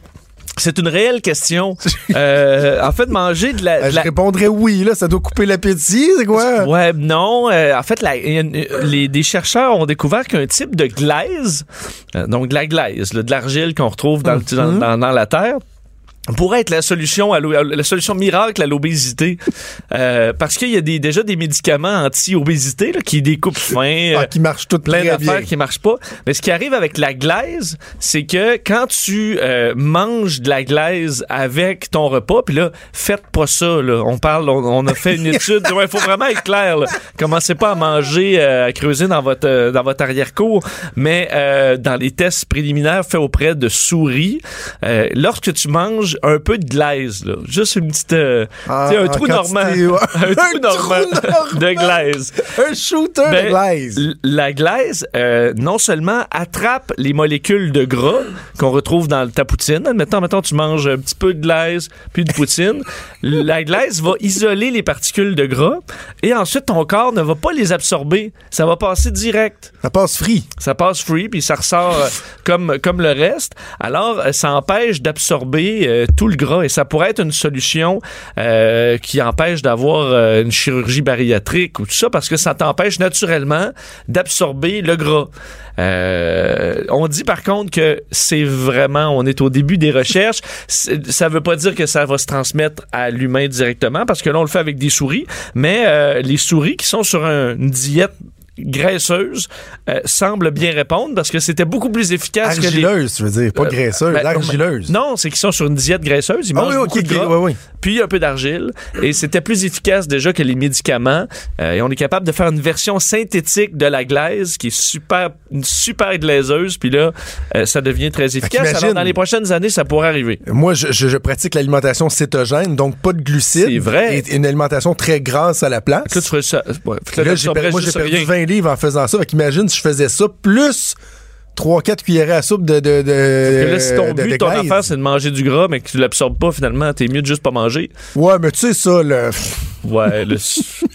c'est une réelle question. Euh, en fait, manger de la, Je répondrais oui, là, ça doit couper l'appétit, c'est quoi? Ouais, non. en fait, les, des chercheurs ont découvert qu'un type de glaise, donc de la glaise, de l'argile qu'on retrouve dans, dans, dans la terre, pourrait être la solution à la solution miracle à l'obésité. Euh, parce qu'il y a des, déjà des médicaments anti-obésité qui découpent fin ah, qui marchent toutes plein d'affaires qui marchent pas. Mais ce qui arrive avec la glaise c'est que quand tu euh, manges de la glaise avec ton repas puis là faites pas ça là. on parle on, a fait une étude. Il faut vraiment être clair là. commencez pas à manger euh, à creuser dans votre dans votre arrière-cour. Mais dans les tests préliminaires faits auprès de souris lorsque tu manges un peu de glaise, là. Juste une petite. Euh, ah, un trou normand. un, trou normand de glaise. un shooter de ben, glaise. La glaise, euh, non seulement attrape les molécules de gras qu'on retrouve dans ta poutine. Admettons, maintenant tu manges un petit peu de glaise, puis de poutine. la glaise va isoler les particules de gras et ensuite ton corps ne va pas les absorber. Ça va passer direct. Ça passe free. Ça passe free, puis ça ressort euh, comme, comme le reste. Alors, ça empêche d'absorber tout le gras et ça pourrait être une solution euh, qui empêche d'avoir euh, une chirurgie bariatrique ou tout ça parce que ça t'empêche naturellement d'absorber le gras. Euh, on dit par contre que c'est vraiment, on est au début des recherches. Ça veut pas dire que ça va se transmettre à l'humain directement parce que là on le fait avec des souris, mais les souris qui sont sur une diète graisseuse euh, semble bien répondre parce que c'était beaucoup plus efficace argileuse, que les... tu veux dire, pas euh, graisseuse, ben, argileuse. Non, c'est qu'ils sont sur une diète graisseuse, ils ah mangent beaucoup de gras, puis un peu d'argile et c'était plus efficace déjà que les médicaments euh, et on est capable de faire une version synthétique de la glaise qui est super une super glaiseuse puis là ça devient très efficace. Alors dans les prochaines années, ça pourrait arriver. Moi je, je, pratique l'alimentation cétogène donc pas de glucides c'est vrai. et une alimentation très grasse à la place. Là, tu ça. là, j'ai, j'ai perdu 20 livres en faisant ça. Fait qu'imagine si je faisais ça, plus 3-4 cuillerées à soupe de. de, de là, si ton but, ton affaire, c'est de manger du gras, mais que tu l'absorbes pas finalement, t'es mieux de juste pas manger. Ouais, mais tu sais ça, là. Ouais.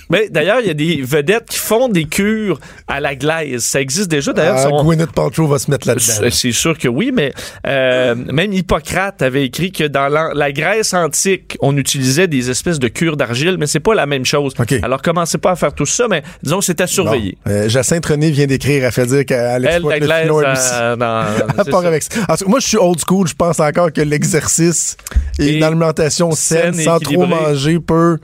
mais d'ailleurs, il y a des vedettes qui font des cures à la glaise. Ça existe déjà. D'ailleurs, ah, son... Gwyneth Paltrow va se mettre là-dedans. C'est sûr que oui, mais euh, même Hippocrate avait écrit que dans la, Grèce antique, on utilisait des espèces de cures d'argile, mais c'est pas la même chose. Alors, commencez pas à faire tout ça, mais disons, c'est à surveiller. Euh, Jacinthe René vient d'écrire, elle fait dire qu'elle exploite le glaise, euh, avec ça. moi, je suis old school. Je pense encore que l'exercice et, une alimentation saine, sans trop manger peut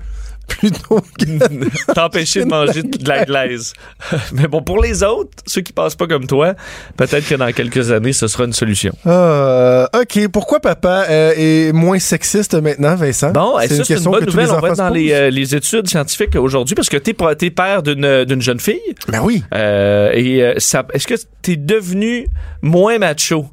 plutôt t'empêcher de manger de la glaise. Mais bon, pour les autres, ceux qui passent pas comme toi, peut-être que dans quelques années, ce sera une solution. Euh, OK. Pourquoi papa euh, est moins sexiste maintenant, Vincent? Bon, c'est une, une bonne nouvelle. On va être dans les, euh, les, études scientifiques aujourd'hui parce que tu es, père d'une jeune fille. Ben oui. et est-ce que tu es devenu moins macho?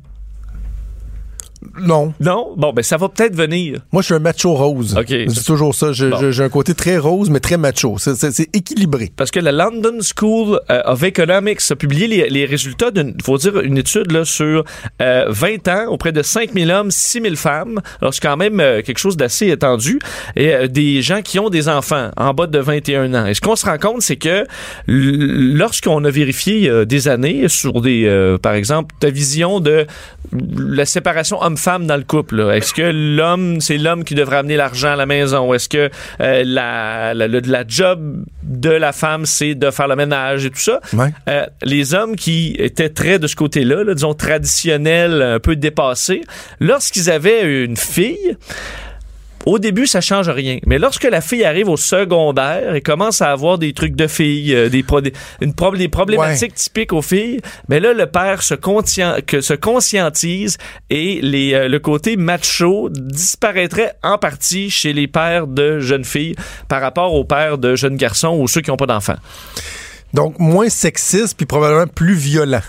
Non. Non? Bon, ben ça va peut-être venir. Moi, je suis un macho rose. OK. C'est toujours ça. J'ai un côté très rose, mais très macho. C'est équilibré. Parce que la London School euh, of Economics a publié les, les résultats d'une, faut dire, une étude là, sur 20 euh, ans auprès de 5000 hommes, 6000 femmes. Alors, c'est quand même euh, quelque chose d'assez étendu. Et des gens qui ont des enfants en bas de 21 ans. Et ce qu'on se rend compte, c'est que lorsqu'on a vérifié des années sur des, par exemple, ta vision de la séparation homme-femme dans le couple. Est-ce que l'homme, c'est l'homme qui devrait amener l'argent à la maison? Est-ce que euh, la, la, la, job de la femme, c'est de faire le ménage et tout ça? Euh, les hommes qui étaient très de ce côté-là, disons traditionnels, un peu dépassés, lorsqu'ils avaient une fille, au début, ça change rien. Mais lorsque la fille arrive au secondaire et commence à avoir des trucs de filles, euh, des, une des problématiques typiques aux filles, mais ben là, le père se, que se conscientise et les, euh, le côté macho disparaîtrait en partie chez les pères de jeunes filles par rapport aux pères de jeunes garçons ou ceux qui n'ont pas d'enfants. Donc, moins sexiste puis probablement plus violent.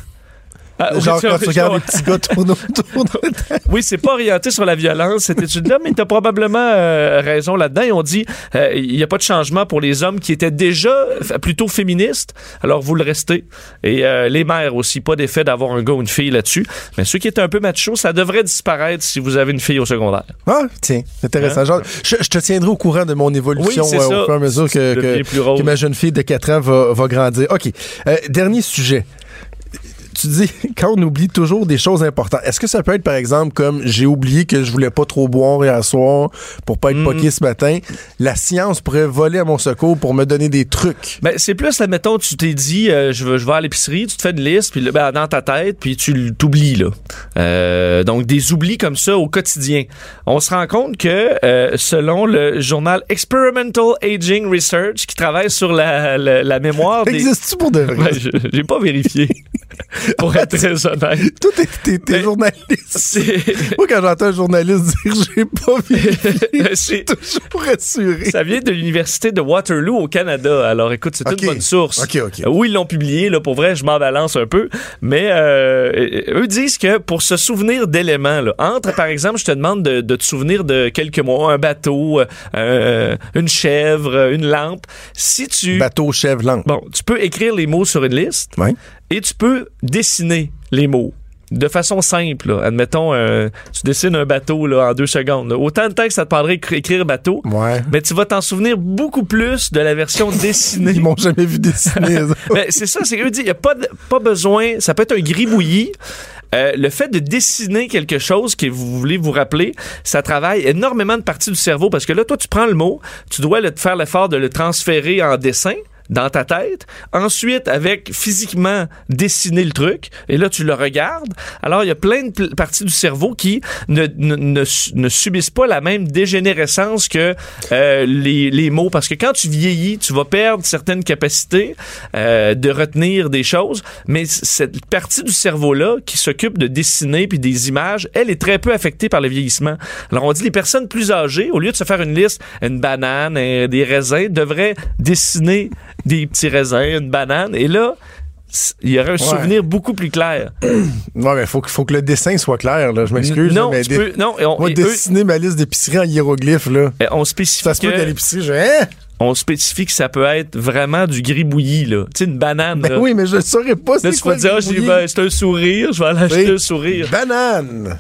Ah, Genre quand tu regardes les petits gars tourner autour de Oui, c'est pas orienté sur la violence, cette étude-là, mais tu as probablement euh, raison là-dedans. Ont dit euh, il n'y a pas de changement pour les hommes qui étaient déjà plutôt féministes, alors vous le restez. Et euh, les mères aussi, pas d'effet d'avoir un gars ou une fille là-dessus. Mais ceux qui étaient un peu macho, ça devrait disparaître si vous avez une fille au secondaire. Ah, tiens, intéressant. Hein? Genre, je, te tiendrai au courant de mon évolution au fur et à mesure que, que, ma jeune fille de 4 ans va, va grandir. OK. dernier sujet tu dis, quand on oublie toujours des choses importantes, est-ce que ça peut être, par exemple, comme j'ai oublié que je voulais pas trop boire hier soir pour pas être mm ce matin, la science pourrait voler à mon secours pour me donner des trucs? Ben, c'est plus, admettons, tu t'es dit, euh, je, vais, je vais à l'épicerie, tu te fais une liste, puis ben, dans ta tête, puis tu t'oublies, là. Euh, donc, des oublis comme ça au quotidien. On se rend compte que, euh, selon le journal Experimental Aging Research, qui travaille sur la, la, mémoire des... Existe-tu pour de vrai? j'ai pas vérifié. pour être très honnête. Toi, t'es, t'es, journaliste. Moi, quand j'entends un journaliste dire j'ai pas vu, c'est toujours rassuré. Ça vient de l'université de Waterloo au Canada. Alors, écoute, c'est une bonne source. OK, OK. Où ils l'ont publié, là, pour vrai, je m'en balance un peu. Mais euh, eux disent que pour se souvenir d'éléments, entre, par exemple, je te demande de, de, te souvenir de quelques mots, un bateau, euh, une chèvre, une lampe. Si tu... Bateau, chèvre, lampe. Bon, tu peux écrire les mots sur une liste. Oui et tu peux dessiner les mots de façon simple. Admettons, euh, tu dessines un bateau là, en deux secondes. Autant de temps que ça te prendrait écrire bateau, mais tu vas t'en souvenir beaucoup plus de la version dessinée. Ils m'ont jamais vu dessiner. mais c'est ça, c'est eux disent, il n'y a pas, pas besoin, ça peut être un gribouillis. Euh, le fait de dessiner quelque chose que vous voulez vous rappeler, ça travaille énormément de parties du cerveau parce que là, toi, tu prends le mot, tu dois le, faire l'effort de le transférer en dessin dans ta tête. Ensuite, avec physiquement dessiner le truc. Et là, tu le regardes. Alors, il y a plein de parties du cerveau qui ne, ne, ne, subissent pas la même dégénérescence que euh, les, les, mots. Parce que quand tu vieillis, tu vas perdre certaines capacités euh, de retenir des choses. Mais cette partie du cerveau-là qui s'occupe de dessiner puis des images, elle est très peu affectée par le vieillissement. Alors, on dit les personnes plus âgées, au lieu de se faire une liste, une banane, des raisins, devraient dessiner des petits raisins, une banane. Et là, il y aurait un souvenir beaucoup plus clair. non, mais faut, faut que le dessin soit clair, là. Je m'excuse. Non, mais tu peux, non, on, Moi, dessiner ma liste d'épicerie en hiéroglyphes, là. on spécifie. Ça se peut qu'à l'épicerie, je. Hein? On spécifie que ça peut être vraiment du gribouillis, là. Tu sais, une banane. Ben oui, mais je ne saurais pas c'est quoi. Dire, ah, ben, c'est un sourire, je vais aller acheter un sourire. Banane!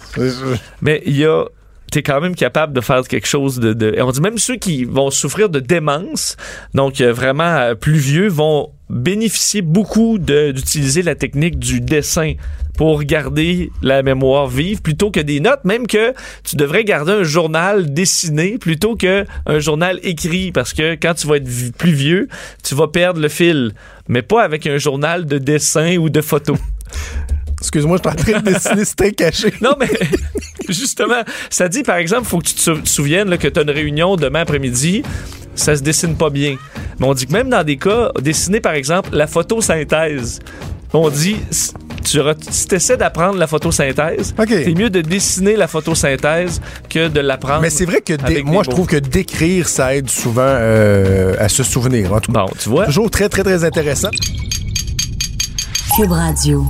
Mais il y a t'es quand même capable de faire quelque chose de, de, On dit même ceux qui vont souffrir de démence, donc euh, vraiment euh, plus vieux, vont bénéficier beaucoup d'utiliser la technique du dessin pour garder la mémoire vive plutôt que des notes, même que tu devrais garder un journal dessiné plutôt que un journal écrit parce que quand tu vas être plus vieux, tu vas perdre le fil, mais pas avec un journal de dessin ou de photos. Excuse-moi, je suis en train de dessiner, c'était caché. non, mais justement, ça dit, par exemple, faut que tu te souviennes que tu as une réunion demain après-midi, ça se dessine pas bien. Mais on dit que même dans des cas, dessiner, par exemple, la photosynthèse, on dit, tu, tu essaies d'apprendre la photosynthèse, c'est mieux de dessiner la photosynthèse que de l'apprendre. Mais c'est vrai que moi, je trouve que d'écrire, ça aide souvent euh, à se souvenir. En tout bon, tu vois. Toujours très, très, très intéressant. Cube Radio.